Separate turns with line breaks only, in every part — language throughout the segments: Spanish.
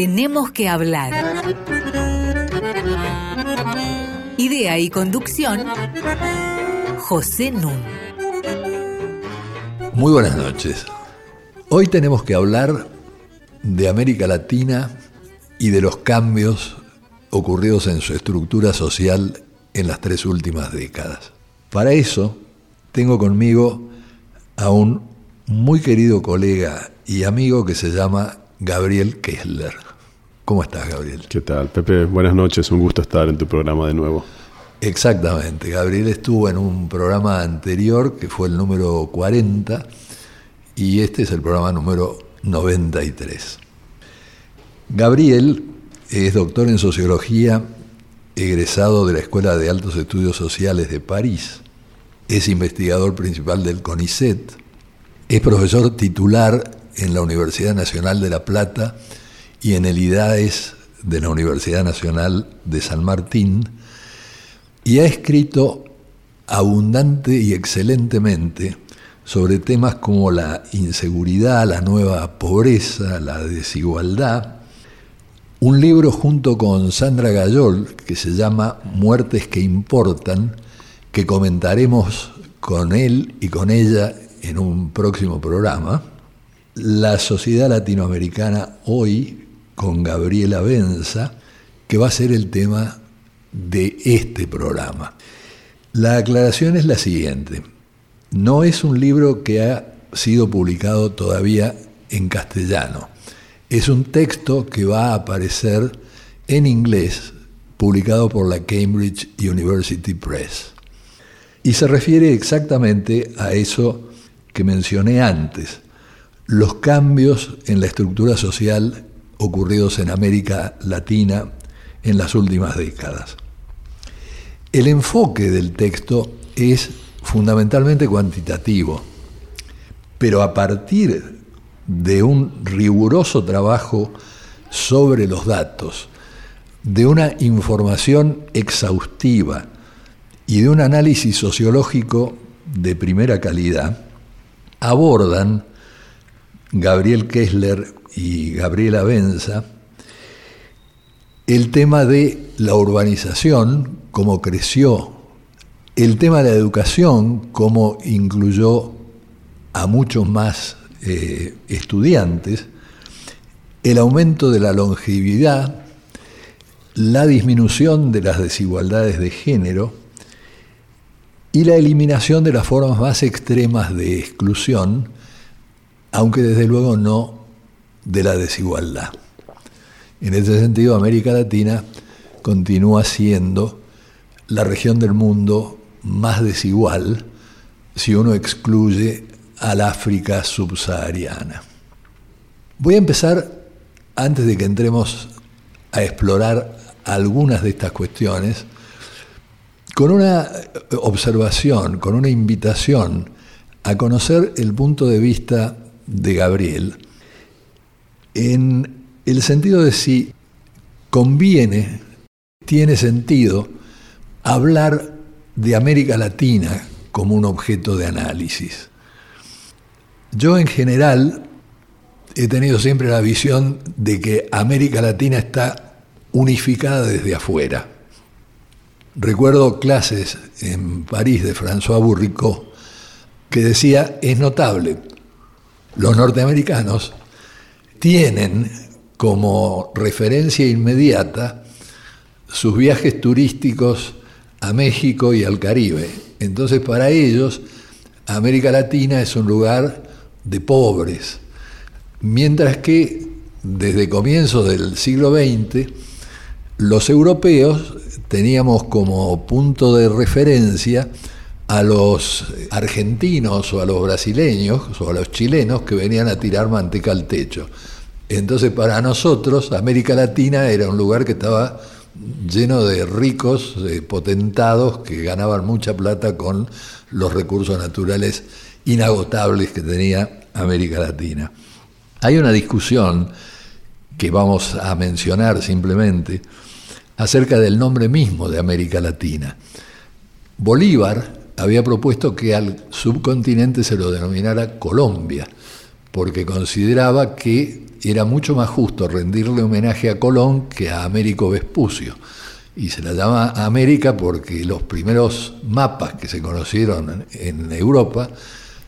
Tenemos que hablar. Idea y conducción, José Nun.
Muy buenas noches. Hoy tenemos que hablar de América Latina y de los cambios ocurridos en su estructura social en las tres últimas décadas. Para eso tengo conmigo a un muy querido colega y amigo que se llama Gabriel Kessler. ¿Cómo estás, Gabriel?
¿Qué tal, Pepe? Buenas noches, un gusto estar en tu programa de nuevo.
Exactamente, Gabriel estuvo en un programa anterior que fue el número 40 y este es el programa número 93. Gabriel es doctor en sociología, egresado de la Escuela de Altos Estudios Sociales de París, es investigador principal del CONICET, es profesor titular en la Universidad Nacional de La Plata y en el IDAES de la Universidad Nacional de San Martín, y ha escrito abundante y excelentemente sobre temas como la inseguridad, la nueva pobreza, la desigualdad. Un libro junto con Sandra Gayol que se llama Muertes que Importan, que comentaremos con él y con ella en un próximo programa. La sociedad latinoamericana hoy, con Gabriela Benza, que va a ser el tema de este programa. La aclaración es la siguiente. No es un libro que ha sido publicado todavía en castellano. Es un texto que va a aparecer en inglés, publicado por la Cambridge University Press. Y se refiere exactamente a eso que mencioné antes, los cambios en la estructura social ocurridos en América Latina en las últimas décadas. El enfoque del texto es fundamentalmente cuantitativo, pero a partir de un riguroso trabajo sobre los datos, de una información exhaustiva y de un análisis sociológico de primera calidad, abordan Gabriel Kessler y Gabriela Benza el tema de la urbanización, cómo creció, el tema de la educación, cómo incluyó a muchos más eh, estudiantes, el aumento de la longevidad, la disminución de las desigualdades de género, y la eliminación de las formas más extremas de exclusión, aunque desde luego no de la desigualdad. En ese sentido, América Latina continúa siendo la región del mundo más desigual si uno excluye al África subsahariana. Voy a empezar, antes de que entremos a explorar algunas de estas cuestiones, con una observación, con una invitación a conocer el punto de vista de Gabriel en el sentido de si conviene, tiene sentido hablar de América Latina como un objeto de análisis. Yo en general he tenido siempre la visión de que América Latina está unificada desde afuera Recuerdo clases en París de François Bourricot que decía, es notable, los norteamericanos tienen como referencia inmediata sus viajes turísticos a México y al Caribe. Entonces para ellos América Latina es un lugar de pobres, mientras que desde comienzos del siglo XX los europeos teníamos como punto de referencia a los argentinos o a los brasileños o a los chilenos que venían a tirar manteca al techo. Entonces para nosotros América Latina era un lugar que estaba lleno de ricos, de potentados que ganaban mucha plata con los recursos naturales inagotables que tenía América Latina. Hay una discusión que vamos a mencionar simplemente, acerca del nombre mismo de América Latina. Bolívar había propuesto que al subcontinente se lo denominara Colombia, porque consideraba que era mucho más justo rendirle homenaje a Colón que a Américo Vespucio. Y se la llama América porque los primeros mapas que se conocieron en Europa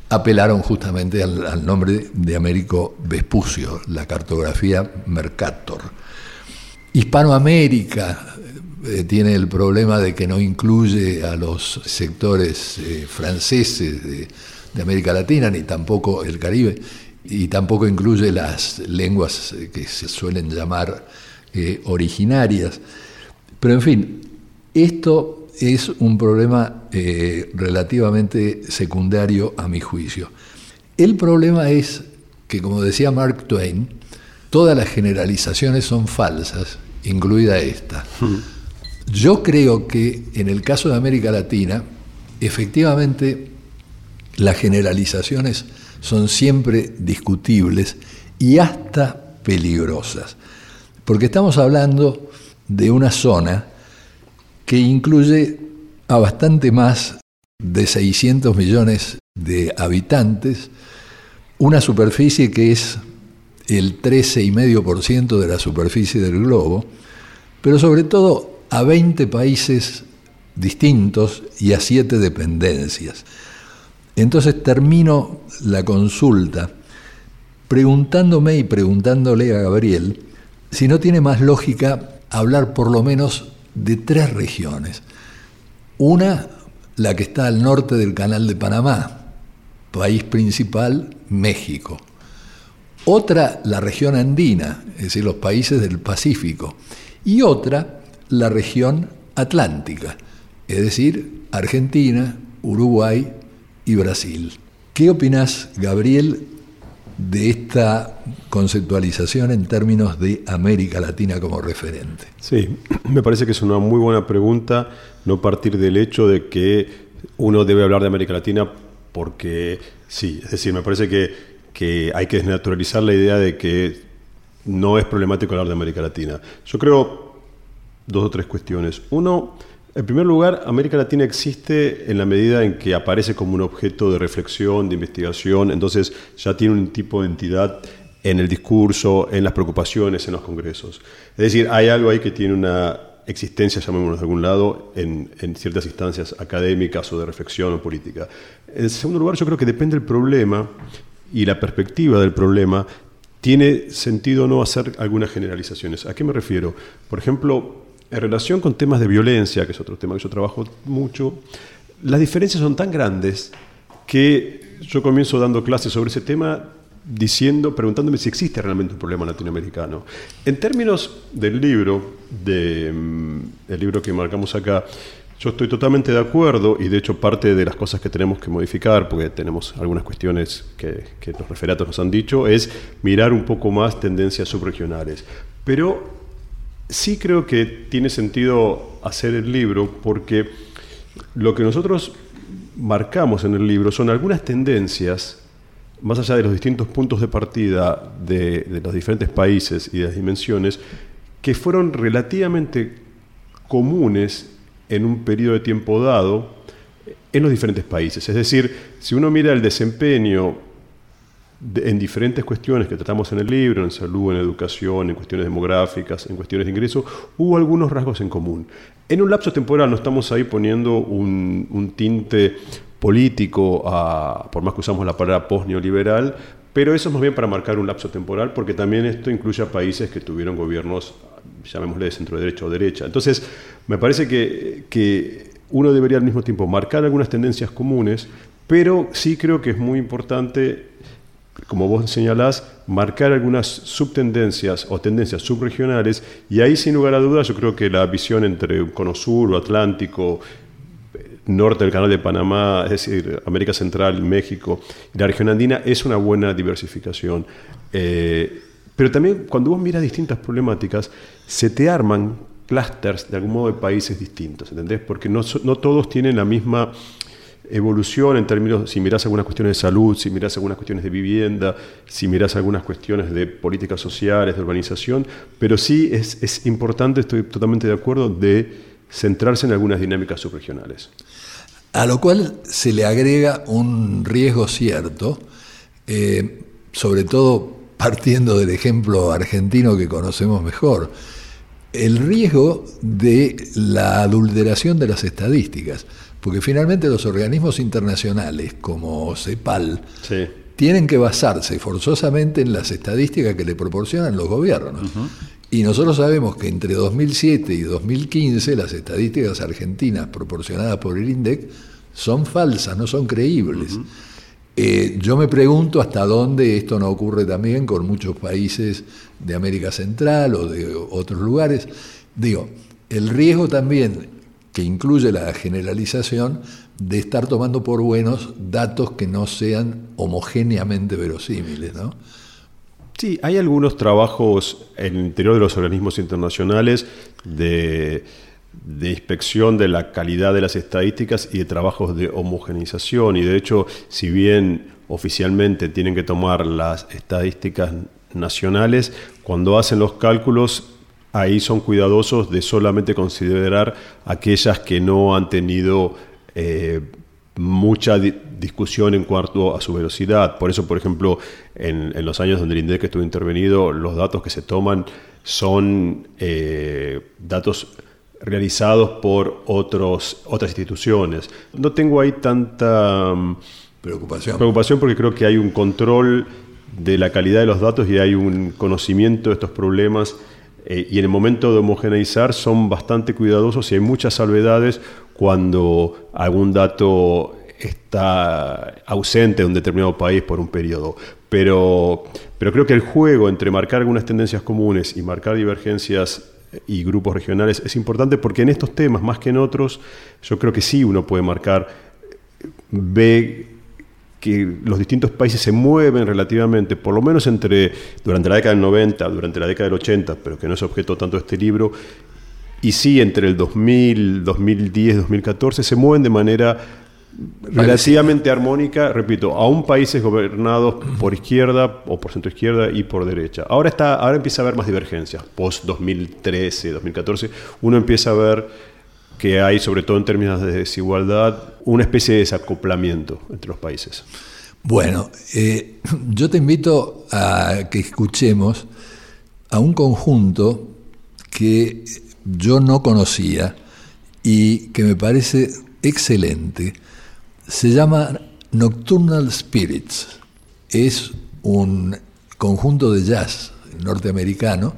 apelaron justamente al, nombre de Américo Vespucio, la cartografía Mercator. Hispanoamérica eh, tiene el problema de que no incluye a los sectores eh, franceses de, América Latina, ni tampoco el Caribe, y tampoco incluye las lenguas eh, que se suelen llamar originarias. Pero en fin, esto es un problema relativamente secundario a mi juicio. El problema es que, como decía Mark Twain, todas las generalizaciones son falsas, incluida esta. Yo creo que en el caso de América Latina, efectivamente, las generalizaciones son siempre discutibles y hasta peligrosas, porque estamos hablando de una zona que incluye a bastante más de 600 millones de habitantes, una superficie que es el 13,5% de la superficie del globo, pero sobre todo a 20 países distintos y a 7 dependencias. Entonces termino la consulta preguntándome y preguntándole a Gabriel si no tiene más lógica hablar por lo menos de tres regiones. Una, la que está al norte del Canal de Panamá, país principal, México. Otra, la región andina, es decir, los países del Pacífico. Y otra, la región atlántica, es decir, Argentina, Uruguay y Brasil. ¿Qué opinas, Gabriel, de esta conceptualización en términos de América Latina como referente?
Sí, me parece que es una muy buena pregunta no partir del hecho de que uno debe hablar de América Latina porque sí, es decir, me parece que, que hay que desnaturalizar la idea de que no es problemático hablar de América Latina. Yo creo dos o tres cuestiones. Uno, en primer lugar, América Latina existe en la medida en que aparece como un objeto de reflexión, de investigación, entonces ya tiene un tipo de entidad en el discurso, en las preocupaciones, en los congresos. Es decir, hay algo ahí que tiene una existencia, llamémoslo de algún lado, en, en, ciertas instancias académicas o de reflexión o política. En segundo lugar, yo creo que depende del problema y la perspectiva del problema, tiene sentido no hacer algunas generalizaciones. ¿A qué me refiero? Por ejemplo, en relación con temas de violencia, que es otro tema que yo trabajo mucho, las diferencias son tan grandes que yo comienzo dando clases sobre ese tema diciendo, preguntándome si existe realmente un problema latinoamericano. En términos del libro, de, mm, el libro que marcamos acá, yo estoy totalmente de acuerdo y de hecho parte de las cosas que tenemos que modificar, porque tenemos algunas cuestiones que, que los referatos nos han dicho, es mirar un poco más tendencias subregionales. Pero sí creo que tiene sentido hacer el libro porque lo que nosotros marcamos en el libro son algunas tendencias, más allá de los distintos puntos de partida de, los diferentes países y de las dimensiones, que fueron relativamente comunes en un periodo de tiempo dado en los diferentes países. Es decir, si uno mira el desempeño en diferentes cuestiones que tratamos en el libro, en salud, en educación, en cuestiones demográficas, en cuestiones de ingreso, hubo algunos rasgos en común. En un lapso temporal no estamos ahí poniendo un, tinte político, por más que usamos la palabra post-neoliberal, pero eso es más bien para marcar un lapso temporal, porque también esto incluye a países que tuvieron gobiernos, llamémosle de centro derecha o derecha. Entonces, me parece que, que uno debería al mismo tiempo marcar algunas tendencias comunes, pero sí creo que es muy importante como vos señalás, marcar algunas subtendencias o tendencias subregionales y ahí sin lugar a dudas yo creo que la visión entre un cono sur o atlántico, norte del canal de Panamá, es decir, América Central, México la región andina es una buena diversificación. Eh, pero también cuando vos miras distintas problemáticas, se te arman clústeres de algún modo de países distintos, ¿entendés? Porque no, no todos tienen la misma evolución en términos, si miras algunas cuestiones de salud, si miras algunas cuestiones de vivienda, si miras algunas cuestiones de políticas sociales, de urbanización, pero sí es, es importante, estoy totalmente de acuerdo, de centrarse en algunas dinámicas subregionales.
A lo cual se le agrega un riesgo cierto, eh, sobre todo partiendo del ejemplo argentino que conocemos mejor, el riesgo de la adulteración de las estadísticas, porque finalmente los organismos internacionales como CEPAL tienen que basarse forzosamente en las estadísticas que le proporcionan los gobiernos. Y nosotros sabemos que entre 2007 y 2015 las estadísticas argentinas proporcionadas por el INDEC son falsas, no son creíbles. Eh, yo me pregunto hasta dónde esto no ocurre también con muchos países de América Central o de otros lugares. Digo, el riesgo también que incluye la generalización de estar tomando por buenos datos que no sean homogéneamente verosímiles, ¿no?
Sí, hay algunos trabajos en el interior de los organismos internacionales de de inspección de la calidad de las estadísticas y de trabajos de homogenización. Y de hecho, si bien oficialmente tienen que tomar las estadísticas nacionales, cuando hacen los cálculos, ahí son cuidadosos de solamente considerar aquellas que no han tenido eh, mucha discusión en cuanto a su velocidad. Por eso, por ejemplo, en, los años donde el INDEC estuvo intervenido, los datos que se toman son eh, datos realizados por otros, otras instituciones. No tengo ahí tanta mm,
preocupación.
preocupación porque creo que hay un control de la calidad de los datos y hay un conocimiento de estos problemas eh, y en el momento de homogeneizar son bastante cuidadosos y hay muchas salvedades cuando algún dato está ausente de un determinado país por un periodo. Pero, pero creo que el juego entre marcar algunas tendencias comunes y marcar divergencias y grupos regionales es importante porque en estos temas, más que en otros, yo creo que sí uno puede marcar, ve que los distintos países se mueven relativamente, por lo menos entre durante la década del 90, durante la década del 80, pero que no es objeto tanto de este libro, y sí entre el 2000, 2010, 2014, se mueven de manera relativamente armónica, repito, aún países gobernados por izquierda o por centro izquierda y por derecha. Ahora está, ahora empieza a haber más divergencias. Post 2013, 2014, uno empieza a ver que hay, sobre todo en términos de desigualdad, una especie de desacoplamiento entre los países.
Bueno, eh, yo te invito a que escuchemos a un conjunto que yo no conocía y que me parece excelente se llama Nocturnal Spirits. Es un conjunto de jazz norteamericano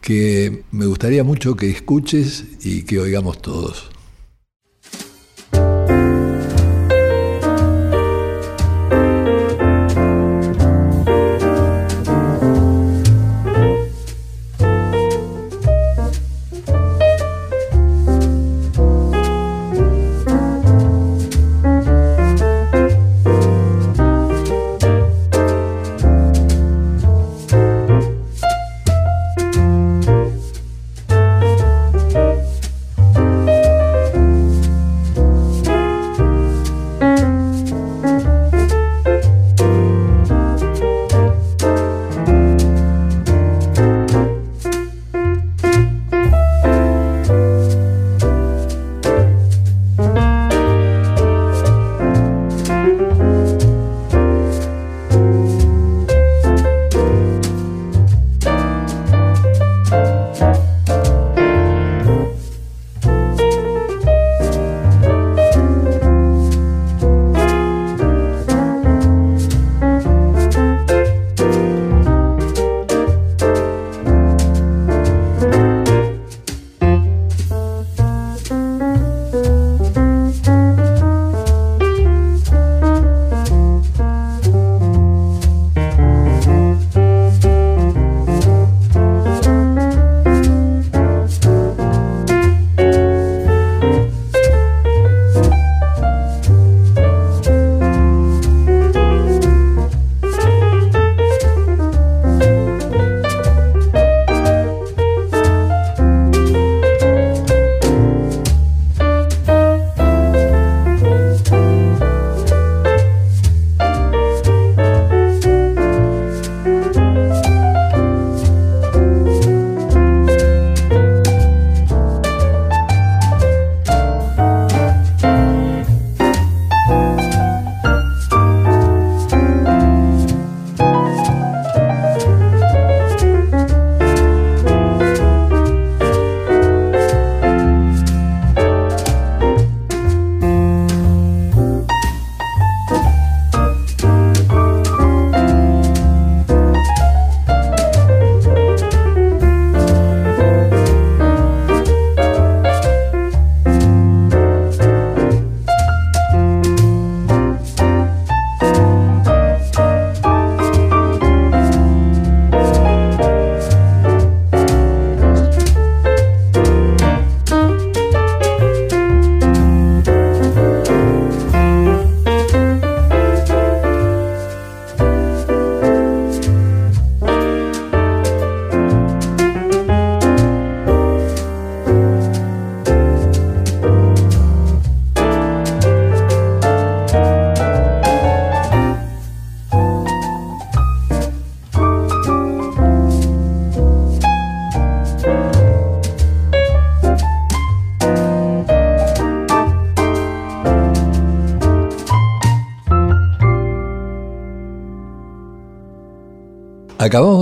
que me gustaría mucho que escuches y que oigamos todos.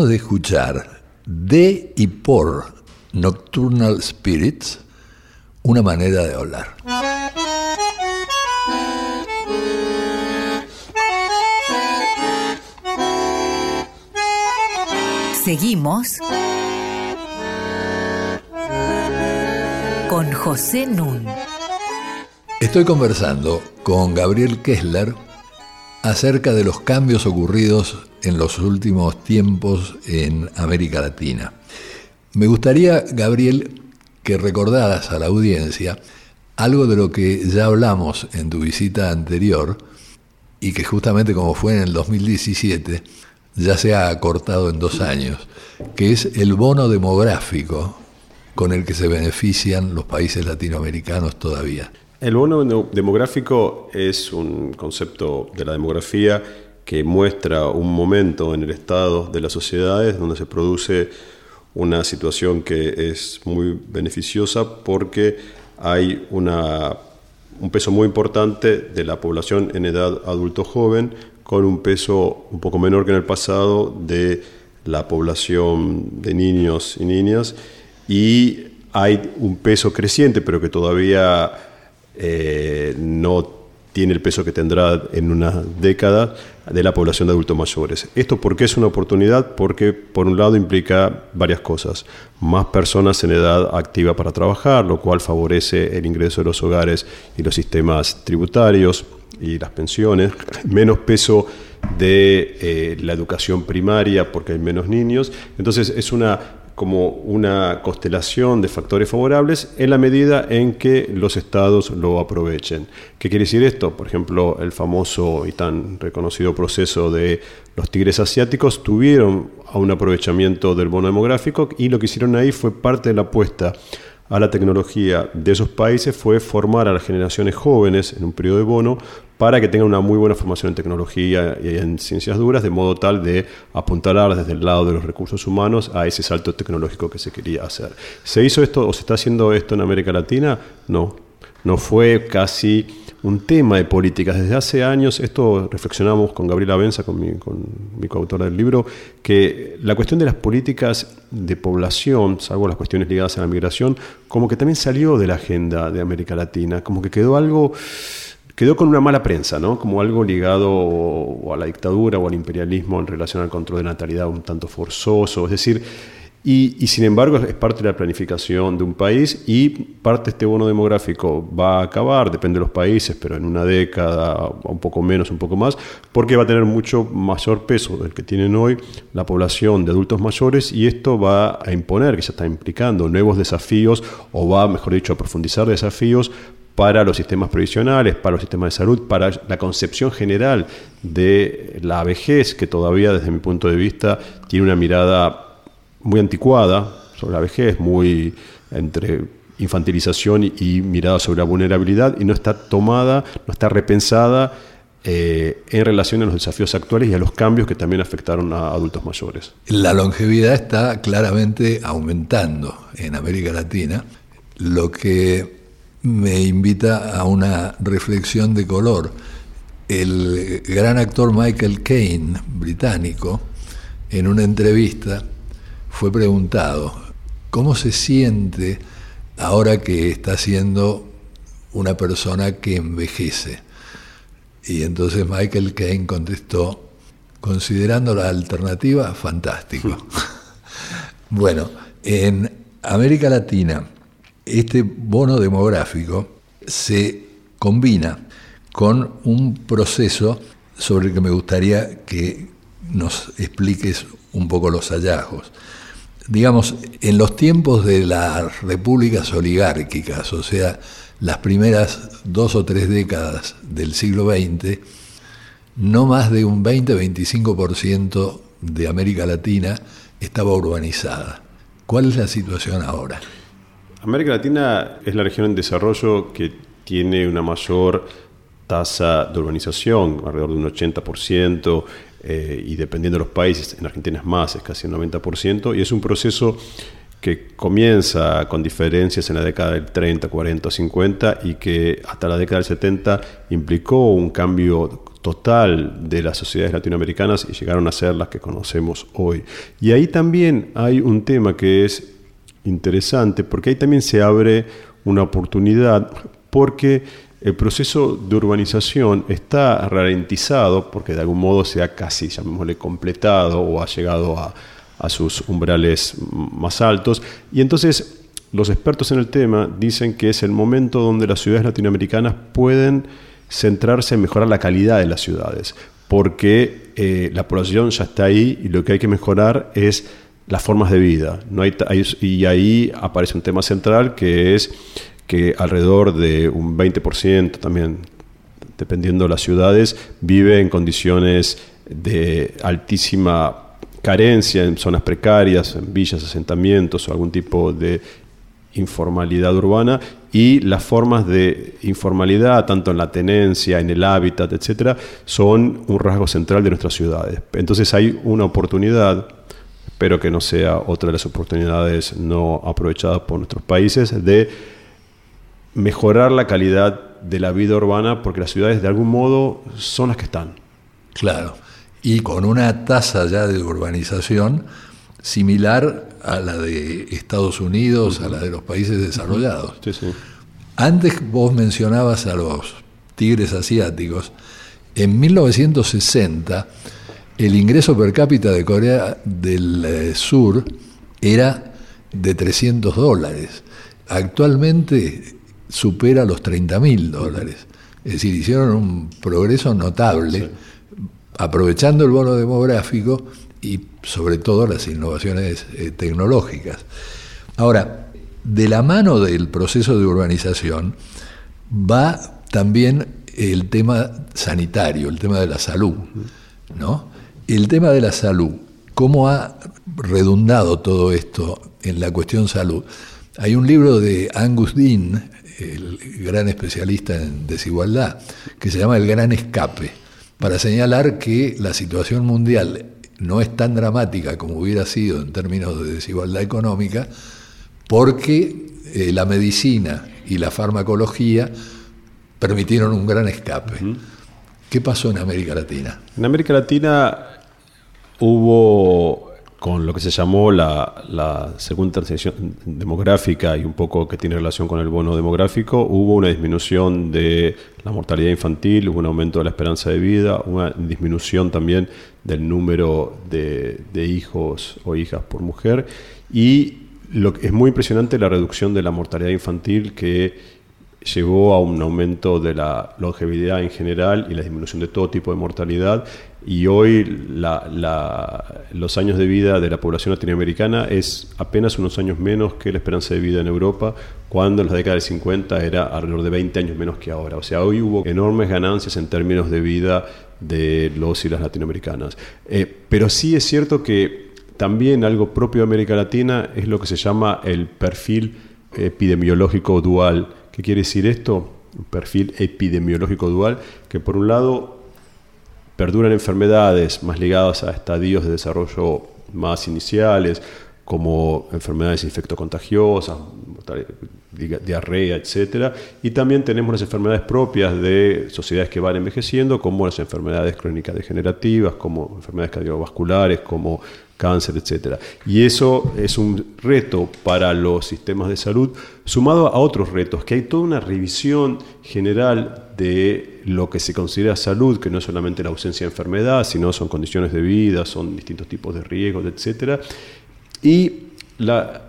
Acabamos de escuchar de y por Nocturnal Spirits una manera de hablar.
Seguimos con José Nun.
Estoy conversando con Gabriel Kessler acerca de los cambios ocurridos en los últimos tiempos en América Latina. Me gustaría, Gabriel, que recordaras a la audiencia algo de lo que ya hablamos en tu visita anterior y que justamente como fue en el 2017, ya se ha acortado en dos años, que es el bono demográfico con el que se benefician los países latinoamericanos todavía.
El bono demográfico es un concepto de la demografía que muestra un momento en el estado de las sociedades donde se produce una situación que es muy beneficiosa porque hay una, un peso muy importante de la población en edad adulto joven con un peso un poco menor que en el pasado de la población de niños y niñas y hay un peso creciente pero que todavía eh, no tiene el peso que tendrá en una década de la población de adultos mayores. ¿Esto por qué es una oportunidad? Porque por un lado implica varias cosas. Más personas en edad activa para trabajar, lo cual favorece el ingreso de los hogares y los sistemas tributarios y las pensiones. Menos peso de eh, la educación primaria porque hay menos niños. Entonces es una como una constelación de factores favorables en la medida en que los estados lo aprovechen. ¿Qué quiere decir esto? Por ejemplo, el famoso y tan reconocido proceso de los tigres asiáticos tuvieron un aprovechamiento del bono demográfico y lo que hicieron ahí fue parte de la apuesta a la tecnología de esos países fue formar a las generaciones jóvenes en un periodo de bono para que tengan una muy buena formación en tecnología y en ciencias duras, de modo tal de apuntalar desde el lado de los recursos humanos a ese salto tecnológico que se quería hacer. ¿Se hizo esto o se está haciendo esto en América Latina? No, no fue casi un tema de políticas. Desde hace años, esto reflexionamos con Gabriela Benza, con mi, con mi coautora del libro, que la cuestión de las políticas de población, salvo las cuestiones ligadas a la migración, como que también salió de la agenda de América Latina, como que quedó algo quedó con una mala prensa, ¿no? Como algo ligado a la dictadura o al imperialismo en relación al control de natalidad un tanto forzoso. Es decir, y, sin embargo es parte de la planificación de un país y parte de este bono demográfico va a acabar, depende de los países, pero en una década, un poco menos, un poco más, porque va a tener mucho mayor peso del que tienen hoy la población de adultos mayores y esto va a imponer, que se está implicando, nuevos desafíos o va, mejor dicho, a profundizar desafíos para los sistemas previsionales, para los sistemas de salud, para la concepción general de la vejez, que todavía desde mi punto de vista tiene una mirada muy anticuada sobre la vejez, muy entre infantilización y, mirada sobre la vulnerabilidad y no está tomada, no está repensada eh, en relación a los desafíos actuales y a los cambios que también afectaron a adultos mayores.
La longevidad está claramente aumentando en América Latina, lo que me invita a una reflexión de color. El gran actor Michael Caine, británico, en una entrevista fue preguntado, ¿cómo se siente ahora que está siendo una persona que envejece? Y entonces Michael Caine contestó, considerando la alternativa, fantástico. bueno, en América Latina, este bono demográfico se combina con un proceso sobre el que me gustaría que nos expliques un poco los hallazgos digamos, en los tiempos de las repúblicas oligárquicas, o sea, las primeras dos o tres décadas del siglo XX, no más de un 20-25% de América Latina estaba urbanizada. ¿Cuál es la situación ahora?
América Latina es la región en desarrollo que tiene una mayor tasa de urbanización, alrededor de un 80%, eh, y dependiendo de los países, en Argentina es más, es casi un 90%, y es un proceso que comienza con diferencias en la década del 30, 40, 50 y que hasta la década del 70 implicó un cambio total de las sociedades latinoamericanas y llegaron a ser las que conocemos hoy. Y ahí también hay un tema que es interesante, porque ahí también se abre una oportunidad, porque el proceso de urbanización está ralentizado, porque de algún modo se ha casi, llamémosle, completado o ha llegado a, sus umbrales más altos. Y entonces los expertos en el tema dicen que es el momento donde las ciudades latinoamericanas pueden centrarse en mejorar la calidad de las ciudades, porque eh, la población ya está ahí y lo que hay que mejorar es las formas de vida. No hay, y ahí aparece un tema central que es que alrededor de un 20% también, dependiendo de las ciudades, vive en condiciones de altísima carencia en zonas precarias, en villas, asentamientos o algún tipo de informalidad urbana y las formas de informalidad, tanto en la tenencia, en el hábitat, etcétera, son un rasgo central de nuestras ciudades. Entonces hay una oportunidad, espero que no sea otra de las oportunidades no aprovechadas por nuestros países, de mejorar la calidad de la vida urbana, porque las ciudades de algún modo son las que están.
Claro, y con una tasa ya de urbanización similar a la de Estados Unidos, a la de los países desarrollados. Antes vos mencionabas a los tigres asiáticos. En 1960, el ingreso per cápita de Corea del eh, Sur era de 300 dólares. Actualmente supera los 30 mil dólares. Es decir, hicieron un progreso notable, aprovechando el bono demográfico y sobre todo las innovaciones eh, tecnológicas. Ahora, de la mano del proceso de urbanización va también el tema sanitario, el tema de la salud, ¿no? El tema de la salud, cómo ha redundado todo esto en la cuestión salud. Hay un libro de Angus Dean, el gran especialista en desigualdad, que se llama El Gran Escape, para señalar que la situación mundial no es tan dramática como hubiera sido en términos de desigualdad económica, porque eh, la medicina y la farmacología permitieron un gran escape. ¿Qué pasó en América Latina?
En América Latina hubo con lo que se llamó la, segunda transición demográfica y un poco que tiene relación con el bono demográfico, hubo una disminución de la mortalidad infantil, hubo un aumento de la esperanza de vida, una disminución también del número de, hijos o hijas por mujer. Y lo que es muy impresionante la reducción de la mortalidad infantil que llevó a un aumento de la longevidad en general y la disminución de todo tipo de mortalidad y hoy los años de vida de la población latinoamericana es apenas unos años menos que la esperanza de vida en Europa, cuando en la década de 50 era alrededor de 20 años menos que ahora. O sea, hoy hubo enormes ganancias en términos de vida de los y las latinoamericanas. Eh, pero sí es cierto que también algo propio de América Latina es lo que se llama el perfil epidemiológico dual. ¿Qué quiere decir esto? Un perfil epidemiológico dual, que por un lado perduran enfermedades más ligadas a estadios de desarrollo más iniciales, como enfermedades infectocontagiosas, diarrea, etc. Y también tenemos las enfermedades propias de sociedades que van envejeciendo, como las enfermedades crónicas degenerativas, como enfermedades cardiovasculares, como cáncer, etc. Y eso es un reto para los sistemas de salud, sumado a otros retos, que hay toda una revisión general de lo que se considera salud, que no es solamente la ausencia de enfermedad, sino son condiciones de vida, son distintos tipos de riesgos, etc. Y la,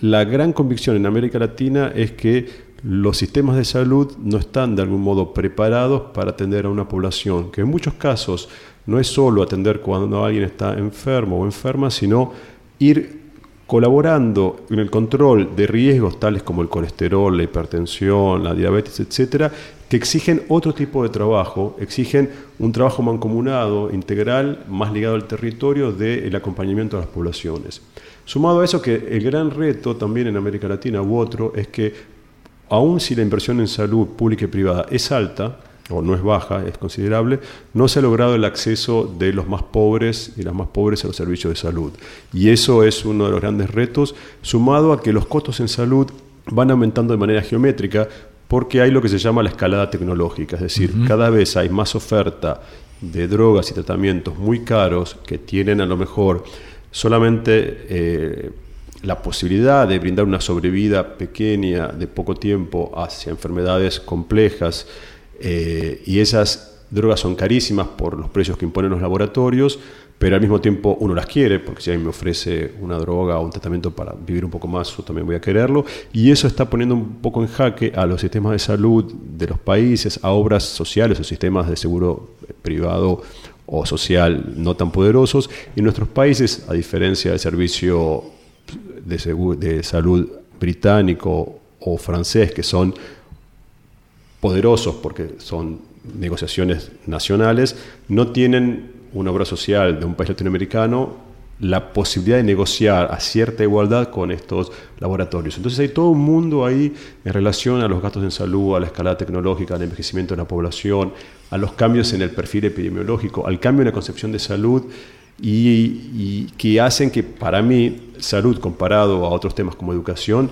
la gran convicción en América Latina es que los sistemas de salud no están de algún modo preparados para atender a una población, que en muchos casos no es solo atender cuando alguien está enfermo o enferma, sino ir colaborando en el control de riesgos tales como el colesterol, la hipertensión, la diabetes, etcétera, que exigen otro tipo de trabajo, exigen un trabajo mancomunado, integral, más ligado al territorio del acompañamiento a las poblaciones. Sumado a eso que el gran reto también en América Latina u otro es que aun si la inversión en salud pública y privada es alta, o no es baja, es considerable, no se ha logrado el acceso de los más pobres y las más pobres a los servicios de salud. Y eso es uno de los grandes retos, sumado a que los costos en salud van aumentando de manera geométrica porque hay lo que se llama la escalada tecnológica, es decir, cada vez hay más oferta de drogas y tratamientos muy caros que tienen a lo mejor solamente eh, la posibilidad de brindar una sobrevida pequeña de poco tiempo hacia enfermedades complejas eh, y esas drogas son carísimas por los precios que imponen los laboratorios, pero al mismo tiempo uno las quiere, porque si alguien me ofrece una droga o un tratamiento para vivir un poco más, yo también voy a quererlo, y eso está poniendo un poco en jaque a los sistemas de salud de los países, a obras sociales o sistemas de seguro privado o social no tan poderosos, y nuestros países, a diferencia del servicio de salud británico o francés, que son poderosos porque son negociaciones nacionales, no tienen una obra social de un país latinoamericano la posibilidad de negociar a cierta igualdad con estos laboratorios. Entonces hay todo un mundo ahí en relación a los gastos en salud, a la escalada tecnológica, al envejecimiento de la población, a los cambios en el perfil epidemiológico, al cambio en la concepción de salud y, que hacen que para mí salud comparado a otros temas como educación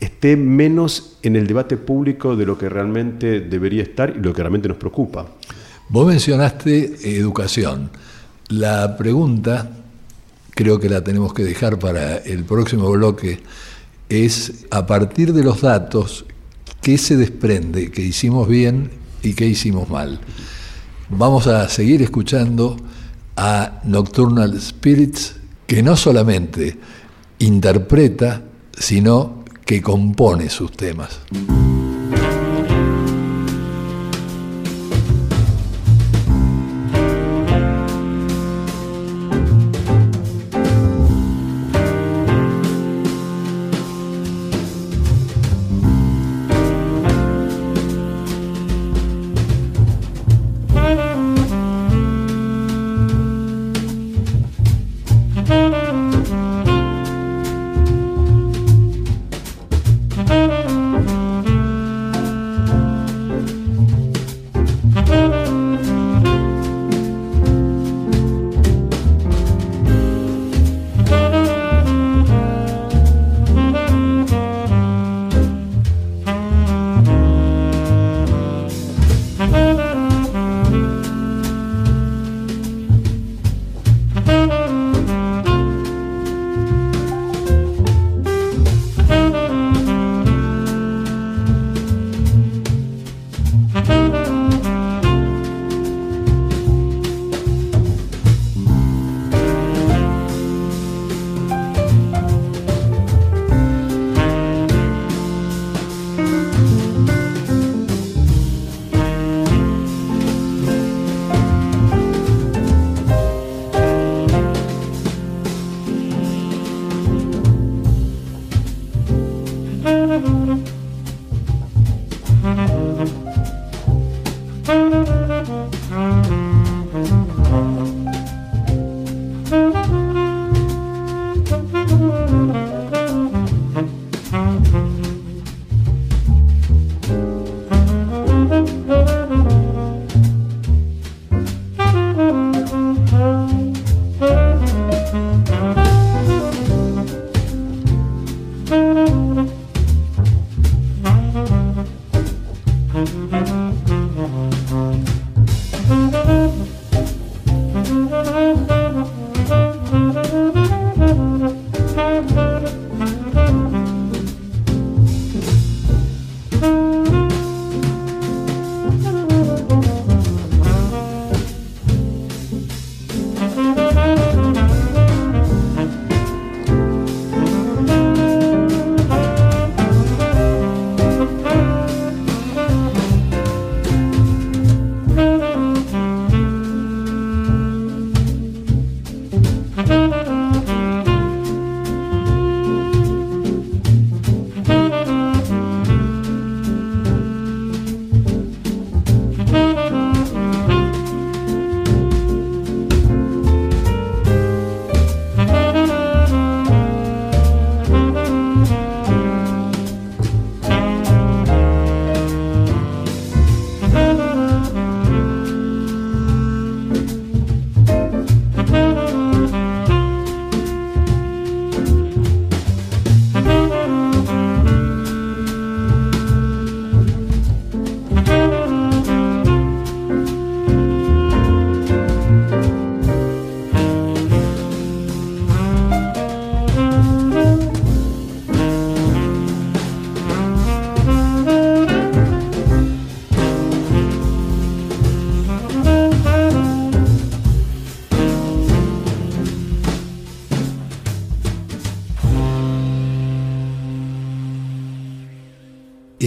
esté menos en el debate público de lo que realmente debería estar y lo que realmente nos preocupa.
Vos mencionaste educación. La pregunta, creo que la tenemos que dejar para el próximo bloque, es a partir de los datos, ¿qué se desprende? ¿Qué hicimos bien y qué hicimos mal? Vamos a seguir escuchando a Nocturnal Spirits, que no solamente interpreta, sino que compone sus temas.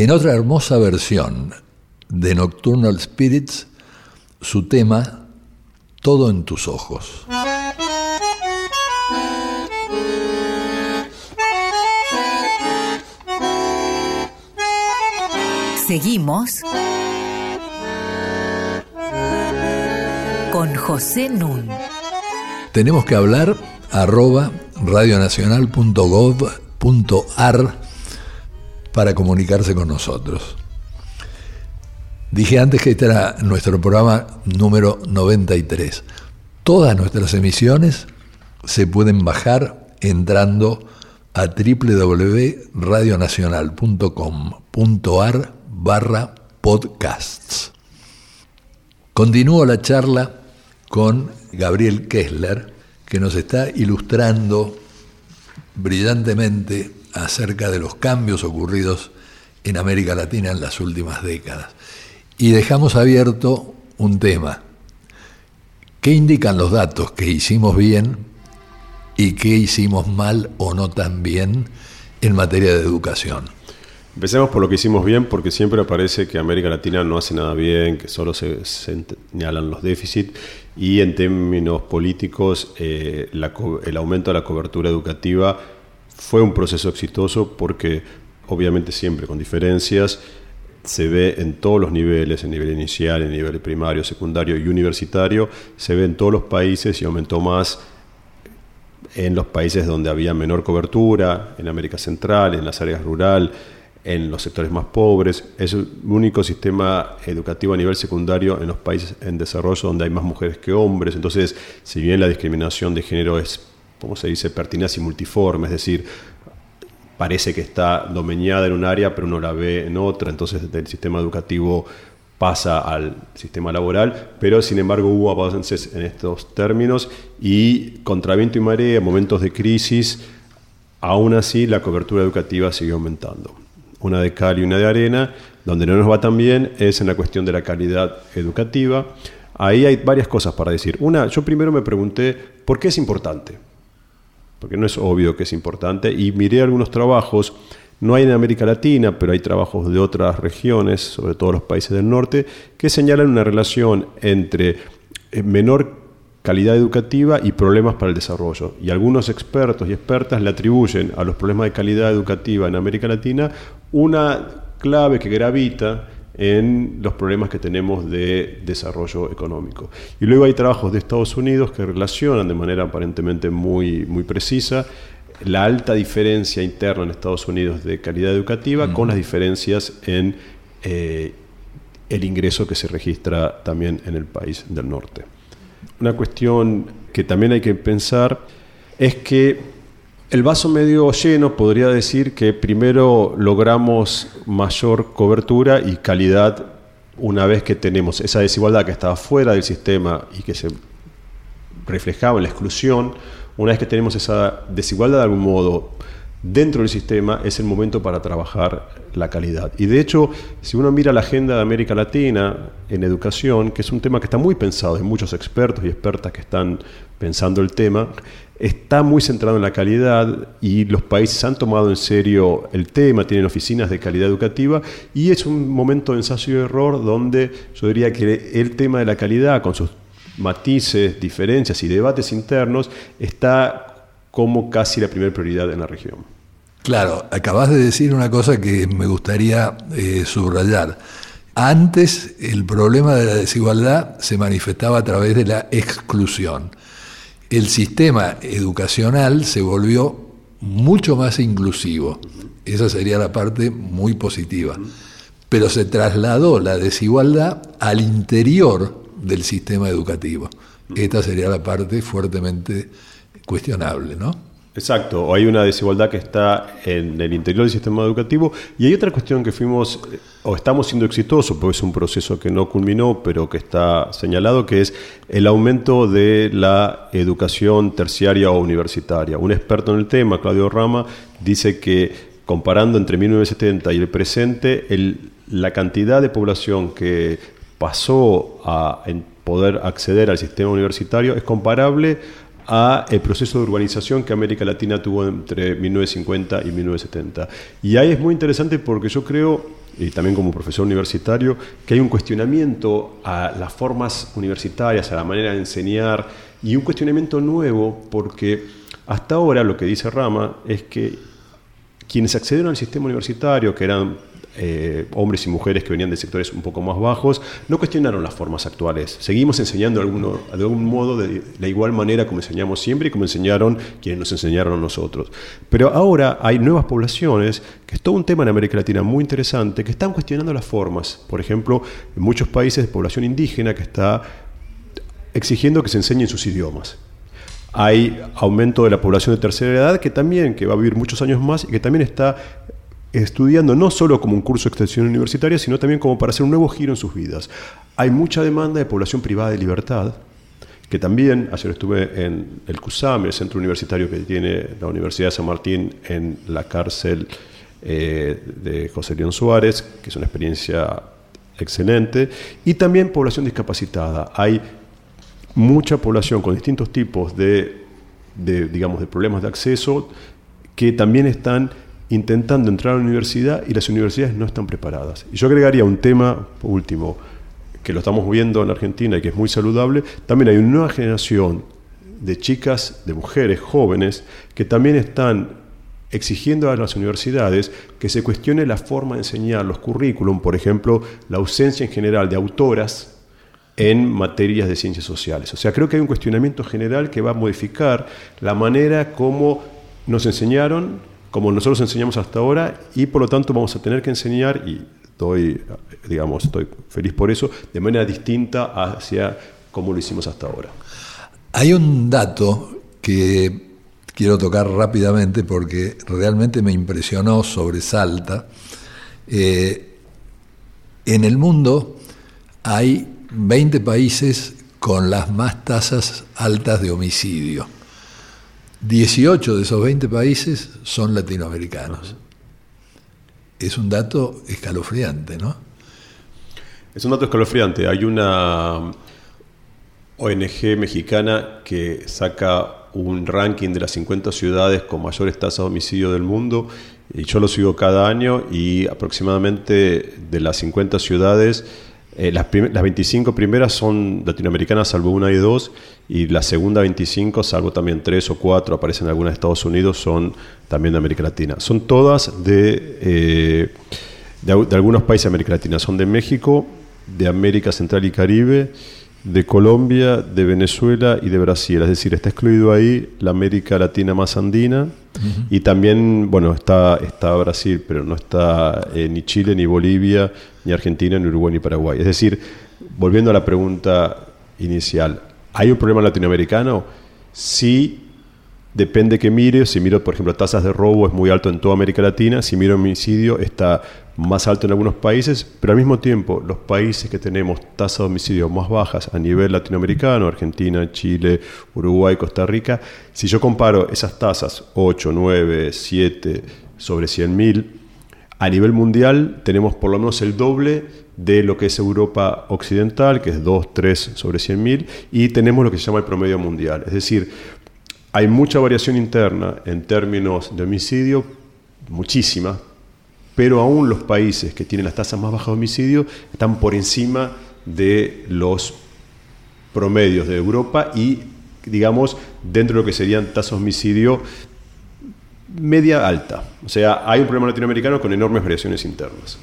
En otra hermosa versión de Nocturnal Spirits, su tema Todo en tus ojos.
Seguimos con José Nun.
Tenemos que hablar arroba radionacional.gov.ar para comunicarse con nosotros. Dije antes que este era nuestro programa número 93. Todas nuestras emisiones se pueden bajar entrando a www.radionacional.com.ar barra podcasts. Continúo la charla con Gabriel Kessler, que nos está ilustrando brillantemente acerca de los cambios ocurridos en América Latina en las últimas décadas. Y dejamos abierto un tema. ¿Qué indican los datos que hicimos bien y qué hicimos mal o no tan bien en materia de educación?
Empecemos por lo que hicimos bien, porque siempre parece que América Latina no hace nada bien, que solo se, señalan los déficits y en términos políticos eh, el aumento de la cobertura educativa fue un proceso exitoso porque obviamente siempre con diferencias se ve en todos los niveles, en nivel inicial, en nivel primario, secundario y universitario, se ve en todos los países y aumentó más en los países donde había menor cobertura, en América Central, en las áreas rurales, en los sectores más pobres. Es el único sistema educativo a nivel secundario en los países en desarrollo donde hay más mujeres que hombres. Entonces, si bien la discriminación de género es, como se dice, pertinaz y multiforme, es decir, parece que está domeñada en un área, pero uno la ve en otra, entonces del sistema educativo pasa al sistema laboral, pero sin embargo hubo avances en estos términos y contra viento y marea, momentos de crisis, aún así la cobertura educativa sigue aumentando una de cal y una de arena. Donde no nos va tan bien es en la cuestión de la calidad educativa. Ahí hay varias cosas para decir. Una, yo primero me pregunté por qué es importante. Porque no es obvio que es importante. Y miré algunos trabajos, no hay en América Latina, pero hay trabajos de otras regiones, sobre todo los países del norte, que señalan una relación entre eh, menor calidad educativa y problemas para el desarrollo. Y algunos expertos y expertas le atribuyen a los problemas de calidad educativa en América Latina una clave que gravita en los problemas que tenemos de desarrollo económico. Y luego hay trabajos de Estados Unidos que relacionan de manera aparentemente muy, muy precisa la alta diferencia interna en Estados Unidos de calidad educativa con las diferencias en eh, el ingreso que se registra también en el país del norte. Una cuestión que también hay que pensar es que el vaso medio lleno podría decir que primero logramos mayor cobertura y calidad una vez que tenemos esa desigualdad que estaba fuera del sistema y que se reflejaba en la exclusión, una vez que tenemos esa desigualdad de algún modo dentro del sistema, es el momento para trabajar la calidad. Y de hecho, si uno mira la agenda de América Latina en educación, que es un tema que está muy pensado, hay muchos expertos y expertas que están pensando el tema, está muy centrado en la calidad y los países han tomado en serio el tema, tienen oficinas de calidad educativa y es un momento de ensayo y error donde yo diría que el tema de la calidad, con sus matices, diferencias y debates internos, está como casi la primera prioridad en la región.
Claro, acabas de decir una cosa que me gustaría eh, subrayar. Antes el problema de la desigualdad se manifestaba a través de la exclusión. El sistema educacional se volvió mucho más inclusivo. Esa sería la parte muy positiva. Pero se trasladó la desigualdad al interior del sistema educativo. Esta sería la parte fuertemente cuestionable, ¿no?
Exacto, hay una desigualdad que está en el interior del sistema educativo y hay otra cuestión que fuimos o estamos siendo exitosos, porque es un proceso que no culminó, pero que está señalado, que es el aumento de la educación terciaria o universitaria. Un experto en el tema, Claudio Rama, dice que comparando entre 1970 y el presente, la cantidad de población que pasó a poder acceder al sistema universitario es comparable a el proceso de urbanización que América Latina tuvo entre 1950 y 1970. Y ahí es muy interesante porque yo creo, y también como profesor universitario, que hay un cuestionamiento a las formas universitarias, a la manera de enseñar, y un cuestionamiento nuevo porque hasta ahora lo que dice Rama es que quienes accedieron al sistema universitario, que eran eh, hombres y mujeres que venían de sectores un poco más bajos, no cuestionaron las formas actuales. Seguimos enseñando de, algún modo de la igual manera como enseñamos siempre y como enseñaron quienes nos enseñaron a nosotros. Pero ahora hay nuevas poblaciones, que es todo un tema en América Latina muy interesante, que están cuestionando las formas. Por ejemplo, en muchos países de población indígena que está exigiendo que se enseñen sus idiomas hay aumento de la población de tercera edad que también, que va a vivir muchos años más y que también está estudiando no solo como un curso de extensión universitaria, sino también como para hacer un nuevo giro en sus vidas. Hay mucha demanda de población privada de libertad, que también, ayer estuve en el CUSAM, el centro universitario que tiene la Universidad de San Martín en la cárcel eh, de José León Suárez, que es una experiencia excelente, y también población discapacitada. Hay mucha población con distintos tipos de, digamos, de problemas de acceso que también están intentando entrar a la universidad y las universidades no están preparadas. Y yo agregaría un tema último, que lo estamos viendo en Argentina y que es muy saludable, también hay una nueva generación de chicas, de mujeres jóvenes, que también están exigiendo a las universidades que se cuestione la forma de enseñar, los currículum, por ejemplo, la ausencia en general de autoras en materias de ciencias sociales. O sea, creo que hay un cuestionamiento general que va a modificar la manera como nos enseñaron como nosotros enseñamos hasta ahora y por lo tanto vamos a tener que enseñar, y estoy, digamos, estoy feliz por eso, de manera distinta hacia como lo hicimos hasta ahora.
Hay un dato que quiero tocar rápidamente porque realmente me impresionó, sobresalta. Eh, en el mundo hay 20 países con las más tasas altas de homicidio. 18 de esos 20 países son latinoamericanos. Es un dato escalofriante, ¿no?
Es un dato escalofriante. Hay una ONG mexicana que saca un ranking de las 50 ciudades con mayores tasas de homicidio del mundo y yo lo sigo cada año y aproximadamente de las 50 ciudades eh, las, las, 25 primeras son latinoamericanas, salvo una y dos, y la segunda 25, salvo también tres o cuatro, aparecen algunas de Estados Unidos, son también de América Latina. Son todas de, eh, de, de, algunos países de América Latina. Son de México, de América Central y Caribe, de Colombia, de Venezuela y de Brasil. Es decir, está excluido ahí la América Latina más andina y también, bueno, está, está Brasil, pero no está eh, ni Chile, ni Bolivia, ni Argentina, ni Uruguay, ni Paraguay. Es decir, volviendo a la pregunta inicial, ¿hay un problema latinoamericano? Sí, depende que mire. Si miro, por ejemplo, tasas de robo es muy alto en toda América Latina. Si miro homicidio está más alto en algunos países, pero al mismo tiempo los países que tenemos tasas de homicidio más bajas a nivel latinoamericano, Argentina, Chile, Uruguay, Costa Rica, si yo comparo esas tasas 8, 9, 7 sobre 100.000, a nivel mundial tenemos por lo menos el doble de lo que es Europa occidental, que es 2, 3 sobre 100.000, y tenemos lo que se llama el promedio mundial. Es decir, hay mucha variación interna en términos de homicidio, muchísima, pero aún los países que tienen las tasas más bajas de homicidio están por encima de los promedios de Europa y, digamos, dentro de lo que serían tasas de homicidio media alta. O sea, hay un problema latinoamericano con enormes variaciones internas.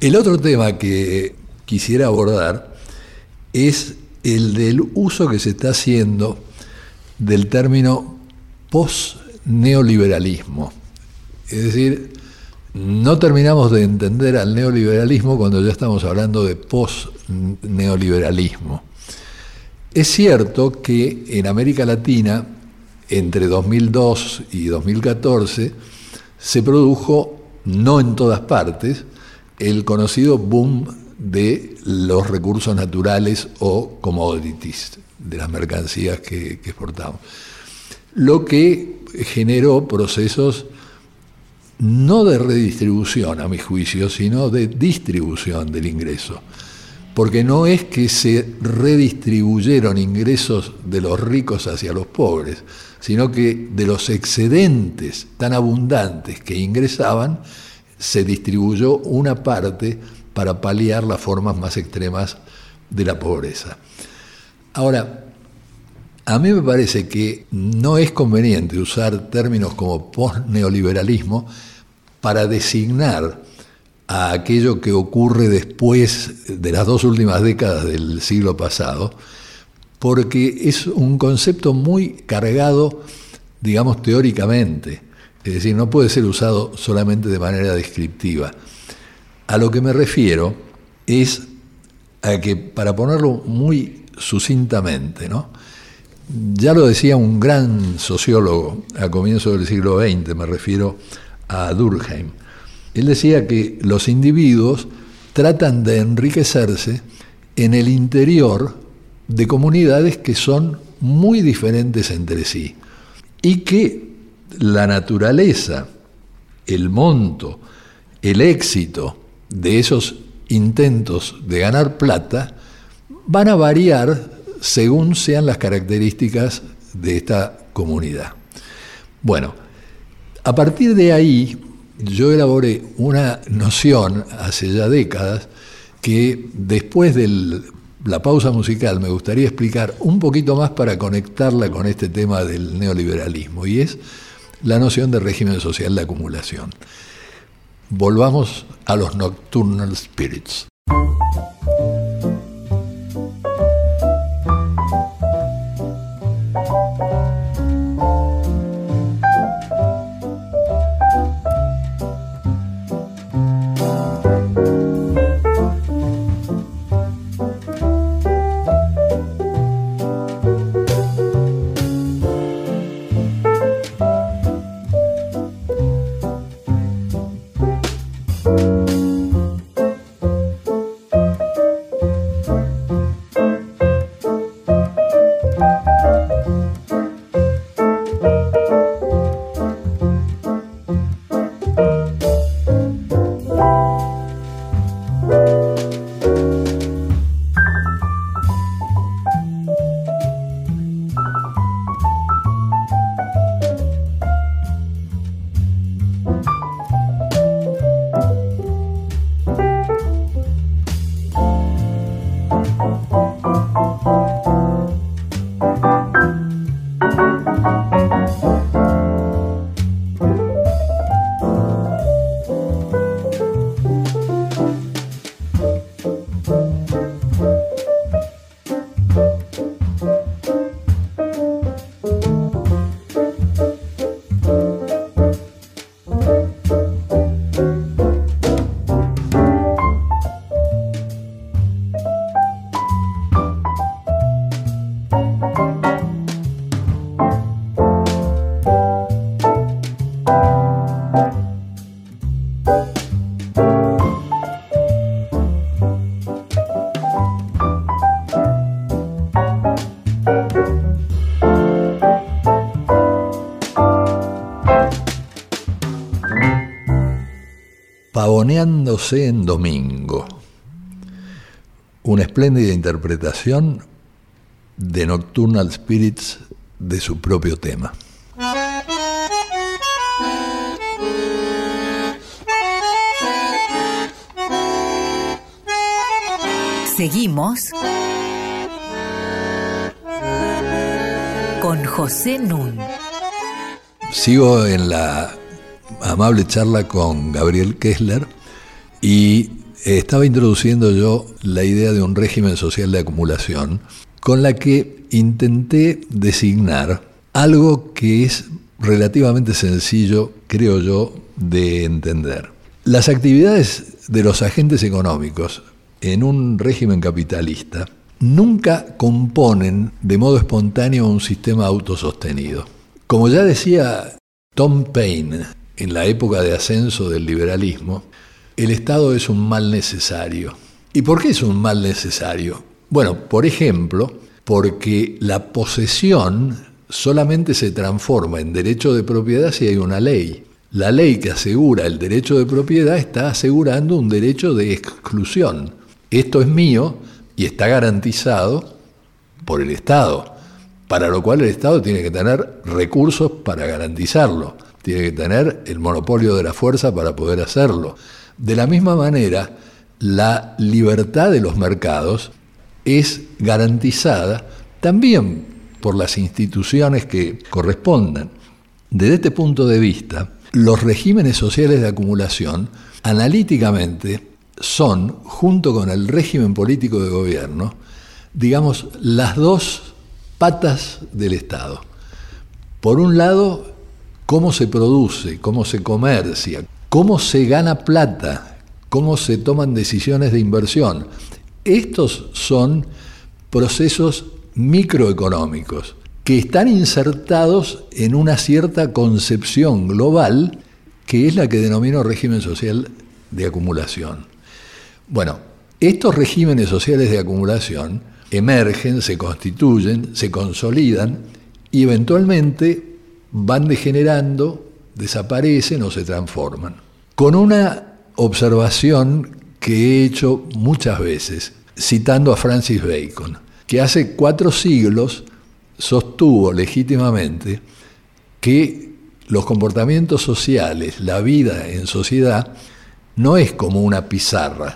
El otro tema que quisiera abordar es el del uso que se está haciendo del término post-neoliberalismo. Es decir, no terminamos de entender al neoliberalismo cuando ya estamos hablando de post-neoliberalismo. Es cierto que en América Latina, entre 2002 y 2014, se produjo, no en todas partes, el conocido boom de los recursos naturales o commodities, de las mercancías que, exportamos. Lo que generó procesos no de redistribución a mi juicio, sino de distribución del ingreso. porque no es que se redistribuyeron ingresos de los ricos hacia los pobres, sino que de los excedentes tan abundantes que ingresaban, se distribuyó una parte para paliar las formas más extremas de la pobreza. Ahora, a mí me parece que no es conveniente usar términos como post-neoliberalismo para designar a aquello que ocurre después de las dos últimas décadas del siglo pasado, porque es un concepto muy cargado, digamos, teóricamente. Es decir, no puede ser usado solamente de manera descriptiva. A lo que me refiero es a que, para ponerlo muy sucintamente, ¿no? ya lo decía un gran sociólogo a comienzos del siglo XX, me refiero a Durkheim, él decía que los individuos tratan de enriquecerse en el interior de comunidades que son muy diferentes entre sí y que la naturaleza, el monto, el éxito de esos intentos de ganar plata van a variar según sean las características de esta comunidad. Bueno, a partir de ahí yo elaboré una noción hace ya décadas que después de la pausa musical me gustaría explicar un poquito más para conectarla con este tema del neoliberalismo y es la noción de régimen social de acumulación. Volvamos a los Nocturnal Spirits. Pavoneándose en domingo. Una espléndida interpretación de Nocturnal Spirits de su propio tema.
Seguimos con José Nun.
Sigo en la amable charla con Gabriel Kessler estaba introduciendo yo la idea de un régimen social de acumulación con la que intenté designar algo que es relativamente sencillo, creo yo, de entender. Las actividades de los agentes económicos en un régimen capitalista nunca componen de modo espontáneo un sistema autosostenido. Como ya decía Tom Paine en la época de ascenso del liberalismo, el Estado es un mal necesario. ¿Y por qué es un mal necesario? Bueno, por ejemplo, porque la posesión solamente se transforma en derecho de propiedad si hay una ley. La ley que asegura el derecho de propiedad está asegurando un derecho de exclusión. esto es mío y está garantizado por el Estado, para lo cual el Estado tiene que tener recursos para garantizarlo, tiene que tener el monopolio de la fuerza para poder hacerlo. De la misma manera, la libertad de los mercados es garantizada también por las instituciones que correspondan. Desde este punto de vista, los regímenes sociales de acumulación analíticamente son, junto con el régimen político de gobierno, digamos, las dos patas del Estado. Por un lado, cómo se produce, cómo se comercia, cómo se gana plata, cómo se toman decisiones de inversión. Estos son procesos microeconómicos que están insertados en una cierta concepción global que es la que denomino régimen social de acumulación. Bueno, estos regímenes sociales de acumulación emergen, se constituyen, se consolidan y eventualmente van degenerando, desaparecen o se transforman. Con una observación que he hecho muchas veces, citando a Francis Bacon, que hace cuatro siglos sostuvo legítimamente que los comportamientos sociales, la vida en sociedad, no es como una pizarra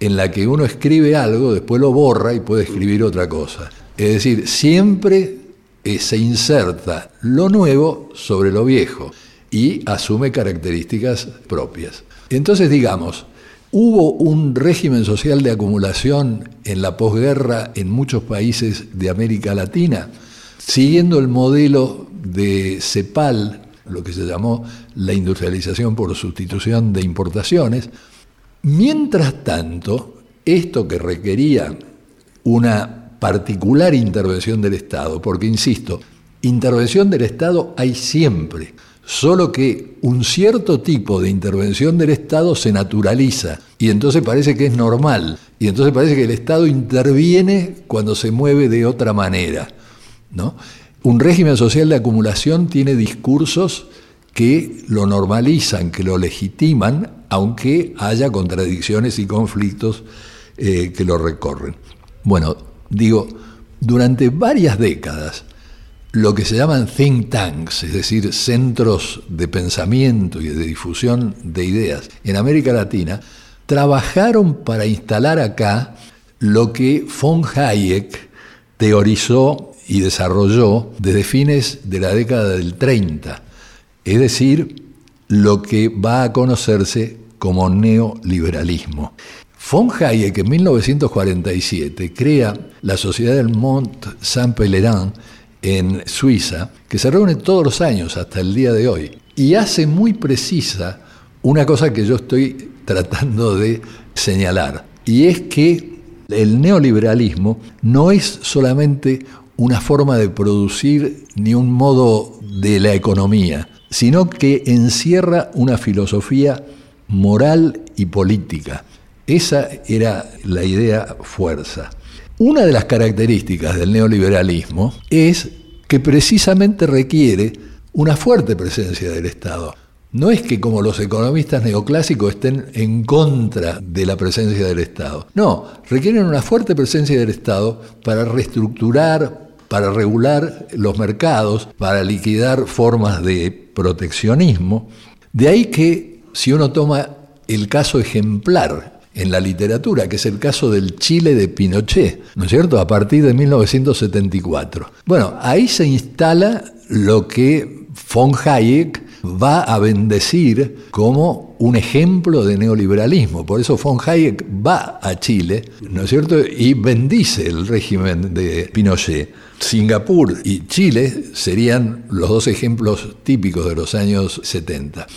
en la que uno escribe algo, después lo borra y puede escribir otra cosa. Es decir, siempre eh, se inserta lo nuevo sobre lo viejo y asume características propias. Entonces, digamos, hubo un régimen social de acumulación en la posguerra en muchos países de América Latina, siguiendo el modelo de CEPAL, lo que se llamó la industrialización por sustitución de importaciones, Mientras tanto, esto que requería una particular intervención del Estado, porque insisto, intervención del Estado hay siempre, solo que un cierto tipo de intervención del Estado se naturaliza y entonces parece que es normal, y entonces parece que el Estado interviene cuando se mueve de otra manera. ¿no? Un régimen social de acumulación tiene discursos que lo normalizan, que lo legitiman, aunque haya contradicciones y conflictos eh, que lo recorren. Bueno, digo, durante varias décadas, lo que se llaman think tanks, es decir, centros de pensamiento y de difusión de ideas en América Latina, trabajaron para instalar acá lo que von Hayek teorizó y desarrolló desde fines de la década del 30, es decir, lo que va a conocerse como neoliberalismo. Von Hayek en 1947 crea la Sociedad del Mont Saint-Pelerin en Suiza, que se reúne todos los años hasta el día de hoy, y hace muy precisa una cosa que yo estoy tratando de señalar, y es que el neoliberalismo no es solamente una forma de producir ni un modo de la economía, sino que encierra una filosofía moral y política. Esa era la idea fuerza. Una de las características del neoliberalismo es que precisamente requiere una fuerte presencia del Estado. No es que como los economistas neoclásicos estén en contra de la presencia del Estado. No, requieren una fuerte presencia del Estado para reestructurar, para regular los mercados, para liquidar formas de proteccionismo. De ahí que si uno toma el caso ejemplar en la literatura, que es el caso del Chile de Pinochet, ¿no es cierto?, a partir de 1974. Bueno, ahí se instala lo que von Hayek va a bendecir como un ejemplo de neoliberalismo. Por eso von Hayek va a Chile, ¿no es cierto?, y bendice el régimen de Pinochet. Singapur y Chile serían los dos ejemplos típicos de los años 70.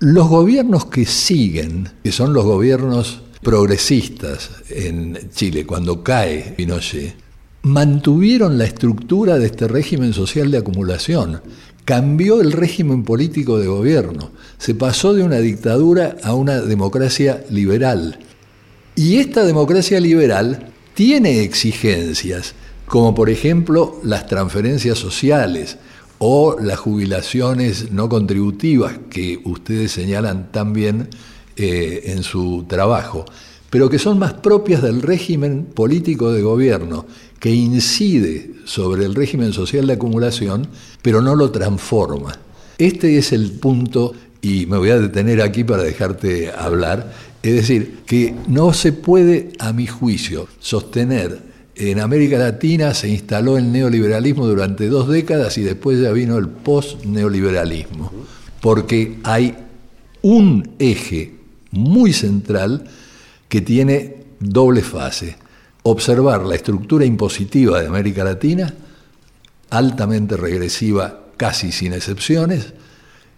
Los gobiernos que siguen, que son los gobiernos progresistas en Chile, cuando cae Pinochet, mantuvieron la estructura de este régimen social de acumulación. Cambió el régimen político de gobierno. Se pasó de una dictadura a una democracia liberal. Y esta democracia liberal tiene exigencias como por ejemplo las transferencias sociales o las jubilaciones no contributivas que ustedes señalan también eh, en su trabajo. pero que son más propias del régimen político de gobierno, que incide sobre el régimen social de acumulación, pero no lo transforma. Este es el punto, y me voy a detener aquí para dejarte hablar, es decir, que no se puede, a mi juicio, sostener en América Latina se instaló el neoliberalismo durante dos décadas y después ya vino el post-neoliberalismo, porque hay un eje muy central que tiene doble fase. Observar la estructura impositiva de América Latina, altamente regresiva, casi sin excepciones,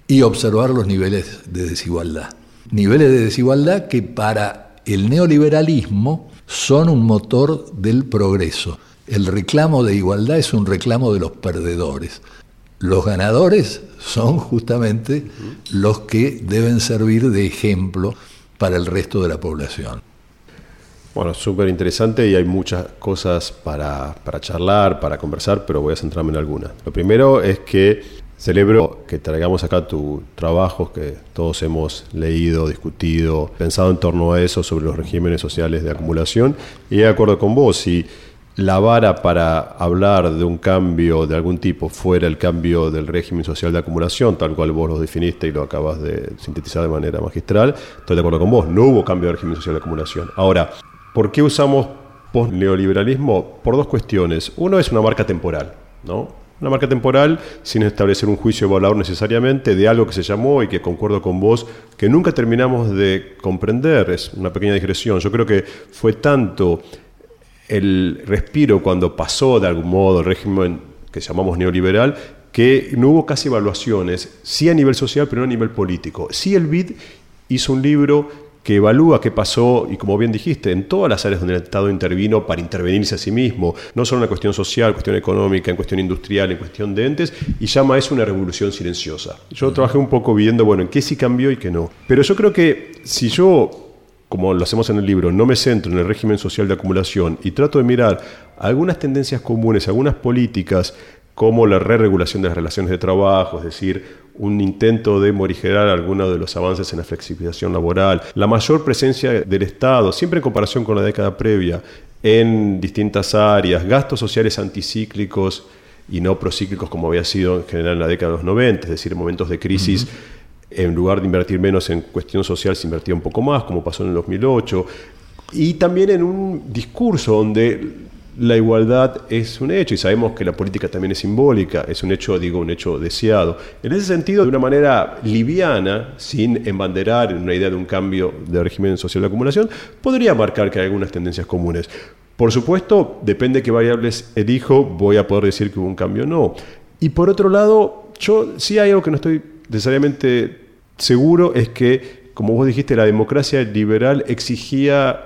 y observar los niveles de desigualdad. Niveles de desigualdad que para el neoliberalismo son un motor del progreso. El reclamo de igualdad es un reclamo de los perdedores. Los ganadores son justamente los que deben servir de ejemplo para el resto de la población.
Bueno, súper interesante y hay muchas cosas para, para, charlar, para conversar, pero voy a centrarme en algunas. Lo primero es que celebro que traigamos acá tu trabajo que todos hemos leído, discutido, pensado en torno a eso sobre los regímenes sociales de acumulación y de acuerdo con vos, si la vara para hablar de un cambio de algún tipo fuera el cambio del régimen social de acumulación, tal cual vos lo definiste y lo acabas de sintetizar de manera magistral, estoy de acuerdo con vos, no hubo cambio de régimen social de acumulación. Ahora, ¿por qué usamos post-neoliberalismo? Por dos cuestiones. Uno es una marca temporal, ¿no? Una marca temporal sin establecer un juicio evaluador necesariamente de algo que se llamó y que concuerdo con vos, que nunca terminamos de comprender, es una pequeña digresión. Yo creo que fue tanto el respiro cuando pasó de algún modo el régimen que llamamos neoliberal, que no hubo casi evaluaciones, sí a nivel social, pero no a nivel político. Sí el BID hizo un libro que evalúa qué pasó, y como bien dijiste, en todas las áreas donde el Estado intervino para intervenirse a sí mismo, no solo en una cuestión social, cuestión económica, en cuestión industrial, en cuestión de entes, y llama a eso una revolución silenciosa. Yo trabajé un poco viendo, bueno, en qué sí cambió y qué no. Pero yo creo que si yo como lo hacemos en el libro, no me centro en el régimen social de acumulación y trato de mirar algunas tendencias comunes, algunas políticas como la re-regulación de las relaciones de trabajo, es decir, un intento de morigerar algunos de los avances en la flexibilización laboral, la mayor presencia del Estado, siempre en comparación con la década previa, en distintas áreas, gastos sociales anticíclicos y no procíclicos como había sido en general en la década de los 90, es decir, en momentos de crisis en lugar de invertir menos en cuestión social, se invertía un poco más, como pasó en el 2008, y también en un discurso donde la igualdad es un hecho y sabemos que la política también es simbólica, es un hecho, digo, un hecho deseado. En ese sentido, de una manera liviana, sin embanderar una idea de un cambio de régimen social de acumulación, podría marcar que hay algunas tendencias comunes. Por supuesto, depende de qué variables elijo, voy a poder decir que hubo un cambio o no. Y por otro lado, yo sí hay algo que no estoy necesariamente seguro es que, como vos dijiste, la democracia liberal exigía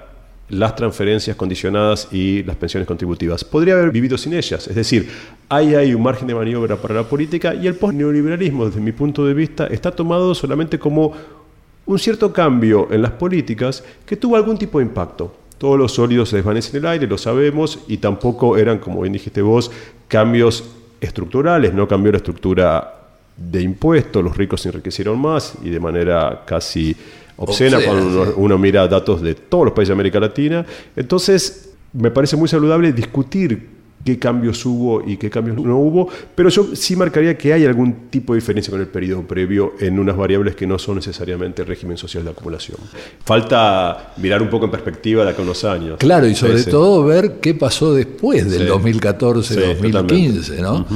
las transferencias condicionadas y las pensiones contributivas. Podría haber vivido sin ellas, es decir, ahí hay un margen de maniobra para la política y el post-neoliberalismo, desde mi punto de vista, está tomado solamente como un cierto cambio en las políticas que tuvo algún tipo de impacto. Todos los sólidos se desvanecen en el aire, lo sabemos, y tampoco eran, como bien dijiste vos, cambios estructurales, no cambió la estructura de impuestos, los ricos se enriquecieron más y de manera casi obscena, cuando uno, mira datos de todos los países de América Latina. Entonces, me parece muy saludable discutir qué cambios hubo y qué cambios no hubo, pero yo sí marcaría que hay algún tipo de diferencia con el periodo previo en unas variables que no son necesariamente el régimen social de acumulación. Falta mirar un poco en perspectiva de acá unos años.
Claro, y sobre todo ver qué pasó después del 2014-2015, ¿no?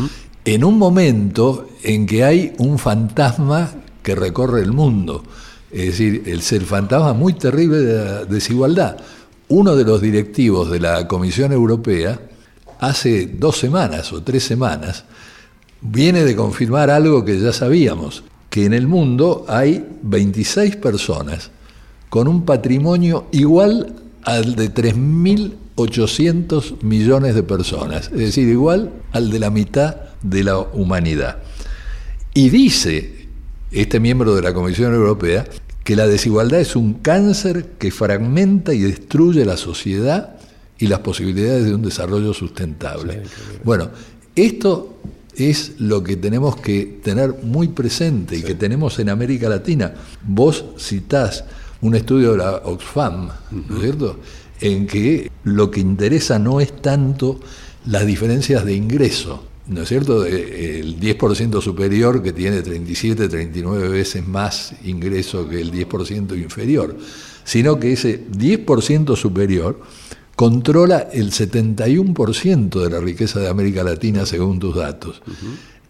En un momento en que hay un fantasma que recorre el mundo. Es decir, el ser fantasma muy terrible de la desigualdad. Uno de los directivos de la Comisión Europea, hace dos semanas o tres semanas, viene de confirmar algo que ya sabíamos, que en el mundo hay 26 personas con un patrimonio igual al de 3.800 millones de personas, es decir, igual al de la mitad de la humanidad. Y dice este miembro de la Comisión Europea que la desigualdad es un cáncer que fragmenta y destruye la sociedad y las posibilidades de un desarrollo sustentable. bueno, esto es lo que tenemos que tener muy presente y que tenemos en América Latina. Vos citás un estudio de la Oxfam, ¿no es cierto? En que lo que interesa no es tanto las diferencias de ingreso, ¿no es cierto? El 10% superior que tiene 37, 39 veces más ingreso que el 10% inferior, sino que ese 10% superior controla el 71% de la riqueza de América Latina según tus datos.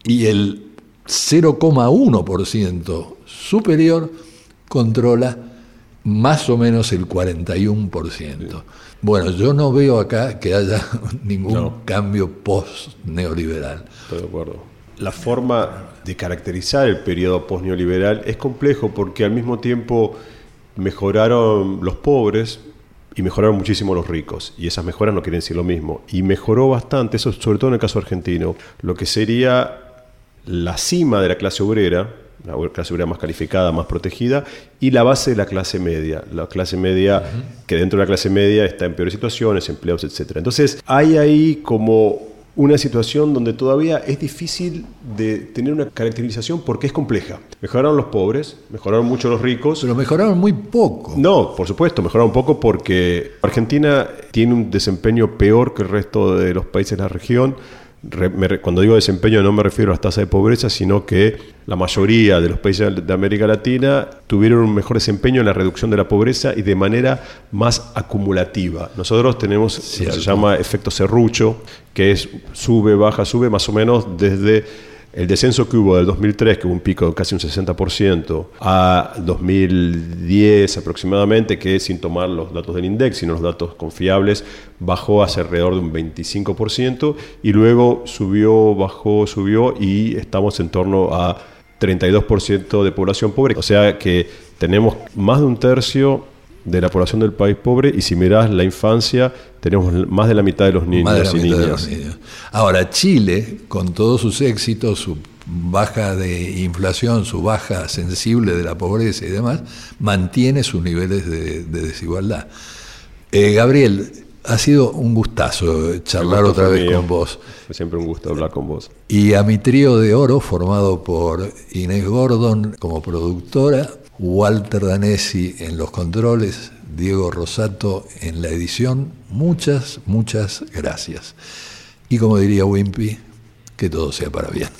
Y el 0,1% superior controla más o menos el 41%. Bueno, yo no veo acá que haya ningún cambio post-neoliberal.
Estoy de acuerdo. La forma de caracterizar el periodo post-neoliberal es complejo porque al mismo tiempo mejoraron los pobres, y mejoraron muchísimo los ricos. Y esas mejoras no quieren decir lo mismo. Y mejoró bastante, eso sobre todo en el caso argentino, lo que sería la cima de la clase obrera, la clase obrera más calificada, más protegida, y la base de la clase media. La clase media, que dentro de la clase media está en peores situaciones, empleados, etc. Entonces, hay ahí como una situación donde todavía es difícil de tener una caracterización porque es compleja. Mejoraron los pobres, mejoraron mucho los ricos.
Pero mejoraron muy poco.
No, por supuesto, mejoraron poco porque Argentina tiene un desempeño peor que el resto de los países de la región cuando digo desempeño no me refiero a las tasas de pobreza, sino que la mayoría de los países de América Latina tuvieron un mejor desempeño en la reducción de la pobreza y de manera más acumulativa. Nosotros tenemos lo que se llama efecto serrucho, que es sube, baja, sube más o menos desde el descenso que hubo del 2003, que hubo un pico de casi un 60%, a 2010 aproximadamente, que sin tomar los datos del INDEX, sino los datos confiables, bajó hacia alrededor de un 25%, y luego subió, bajó, subió, y estamos en torno a 32% de población pobre. O sea que tenemos más de un tercio de la población del país pobre y si mirás la infancia, tenemos más de la mitad de los niños y niñas.
Ahora, Chile, con todos sus éxitos, su baja de inflación, su baja sensible de la pobreza y demás, mantiene sus niveles de, desigualdad. Eh, Gabriel, ha sido un gustazo charlar otra vez con vos.
Siempre un gusto hablar con vos.
Y a mi trío de oro, formado por Inés Gordon como productora, Walter Danesi en los controles, Diego Rosato en la edición. Muchas, muchas gracias. Y como diría Wimpy, que todo sea para bien.